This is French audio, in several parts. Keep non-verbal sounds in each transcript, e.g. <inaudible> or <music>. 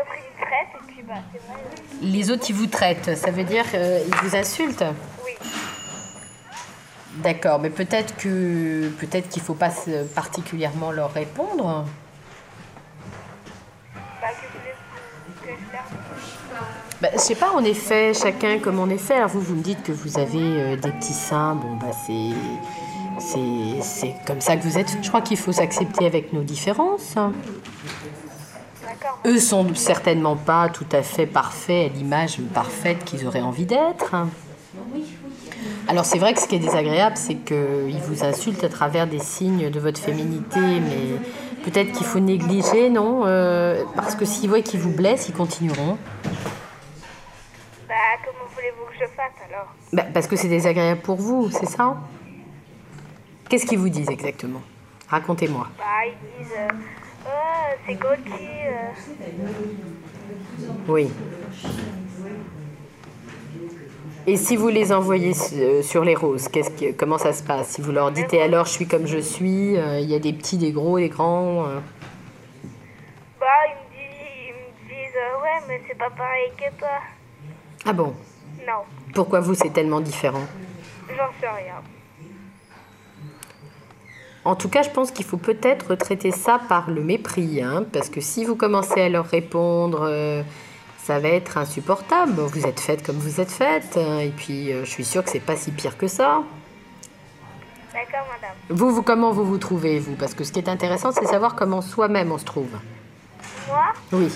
autres, ils me traitent, et puis bah, c'est vrai. euh, Les autres, ils vous traitent, ça veut dire qu'ils vous insultent Oui. D'accord, mais peut-être que peut-être qu'il faut pas particulièrement leur répondre. Bah, que voulez-vous que je leur Bah, je sais pas, en effet, chacun comme en effet. Alors vous, vous me dites que vous avez euh, des petits seins. Bon, bah c'est c'est c'est comme ça que vous êtes. Je crois qu'il faut s'accepter avec nos différences. Eux sont certainement pas tout à fait parfaits à l'image parfaite qu'ils auraient envie d'être. Alors c'est vrai que ce qui est désagréable, c'est qu'ils vous insultent à travers des signes de votre féminité, mais peut-être qu'il faut négliger, non Euh, Parce que s'ils voient qu'ils vous blessent, ils continueront. Bah, comment voulez-vous que je fasse alors? Bah, parce que c'est désagréable pour vous, c'est ça? Qu'est-ce qu'ils vous disent exactement? Racontez-moi. Bah, ils disent. Euh, c'est Gauthier. euh. Oui. Et si vous les envoyez euh, sur les roses, qu'est-ce que, comment ça se passe? Si vous leur dites, et alors je suis comme je suis, euh, il y a des petits, des gros, des grands. euh. Bah, ils me disent, ils me disent euh, ouais, mais c'est pas pareil que toi. Ah bon? Non, Pourquoi vous, c'est tellement différent? J'en sais rien. En tout cas, je pense qu'il faut peut-être traiter ça par le mépris, hein, parce que si vous commencez à leur répondre, euh, ça va être insupportable. Vous êtes faite comme vous êtes faite, hein, et puis euh, je suis sûre que c'est pas si pire que ça. D'accord, madame. Vous, vous, comment vous vous trouvez, vous? Parce que ce qui est intéressant, c'est savoir comment soi-même on se trouve. Moi, Oui.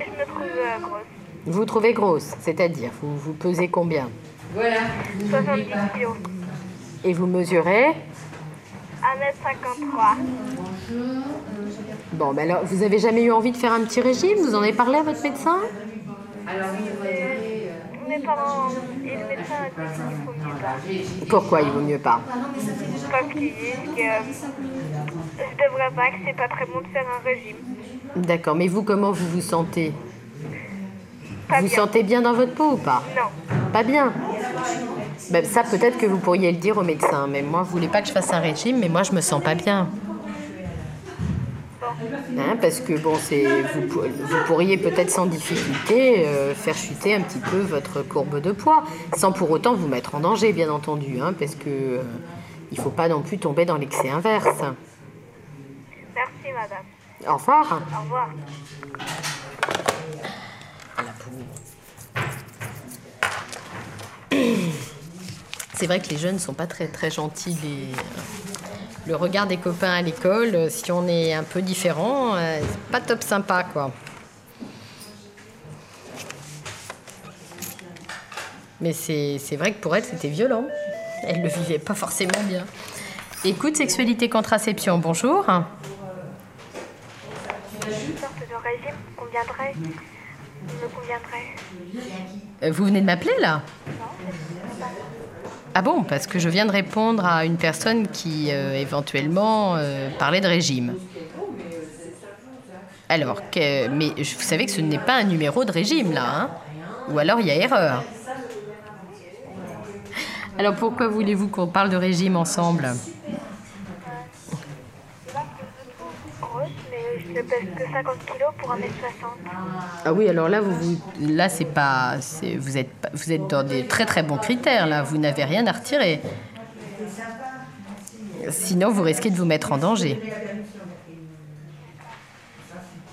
je me trouve euh, grosse. Vous vous trouvez grosse, c'est-à-dire, vous, vous pesez combien? 70 kilos. Et vous mesurez? 1m53. Bon, ben alors, vous avez jamais eu envie de faire un petit régime? Vous en avez parlé à votre médecin? Mes parents et le médecin a dit qu'il faut mieux pas. Pourquoi il vaut mieux pas? Parce qu'ils disent que euh, je devrais pas, que c'est pas très bon de faire un régime. D'accord, mais vous, comment vous vous sentez? Pas Vous bien. sentez bien dans votre peau ou pas? Non. Pas bien Ben, Ça, peut-être que vous pourriez le dire au médecin, mais moi, vous voulez pas que je fasse un régime, mais moi, je me sens pas bien. Hein, parce que bon, c'est vous, pour- vous pourriez peut-être sans difficulté euh, faire chuter un petit peu votre courbe de poids, sans pour autant vous mettre en danger, bien entendu, hein, parce que euh, il faut pas non plus tomber dans l'excès inverse. Merci, madame. Au revoir. Au revoir. C'est vrai que les jeunes sont pas très très gentils. les- Le regard des copains à l'école, euh, si on est un peu différent, euh, c'est pas top sympa quoi. Mais c'est c'est vrai que pour elle c'était violent. Elle le vivait pas forcément bien. Écoute, sexualité contraception, bonjour. Une sorte de régime conviendrait. Me conviendrait? Euh, Vous venez de m'appeler là? Ah bon, parce que je viens de répondre à une personne qui euh, éventuellement euh, parlait de régime. Alors, mais vous savez que ce n'est pas un numéro de régime là, hein Ou alors il y a erreur. Alors pourquoi voulez-vous qu'on parle de régime ensemble Grosse, mais je ne pèse que 50 kilos pour 1m60. Ah oui, alors là, vous, vous- là c'est pas, c'est- vous êtes, pas- vous êtes dans des très très bons critères là. Vous n'avez rien à retirer. Sinon, vous risquez de vous mettre en danger.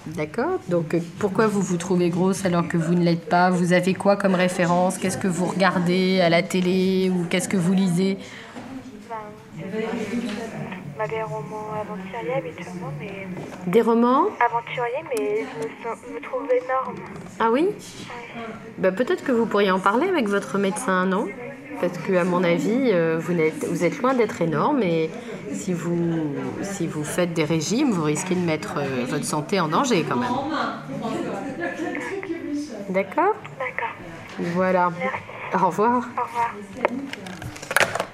D'accord. Donc, euh, pourquoi vous vous trouvez grosse alors que vous ne l'êtes pas? Vous avez quoi comme référence? Qu'est-ce que vous regardez à la télé ou qu'est-ce que vous lisez? Ben, bah, des romans aventuriers habituellement, mais Des romans aventuriers, mais je me, sens- je me trouve énorme. Ah oui Bah, Peut-être que vous pourriez en parler avec votre médecin, non? Parce que à mon avis, euh, vous, n'êtes- vous êtes loin d'être énorme et si vous, si vous faites des régimes, vous risquez de mettre euh, votre santé en danger quand même. D'accord? D'accord. Voilà. Au revoir. Au revoir.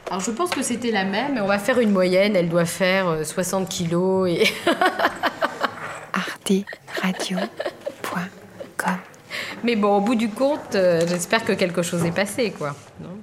Alors je pense que c'était la même, mais on va faire une moyenne. Elle doit faire euh, 60 kilos et... <laughs> arteradio.com Mais bon, au bout du compte, euh, j'espère que quelque chose est passé, quoi. Non?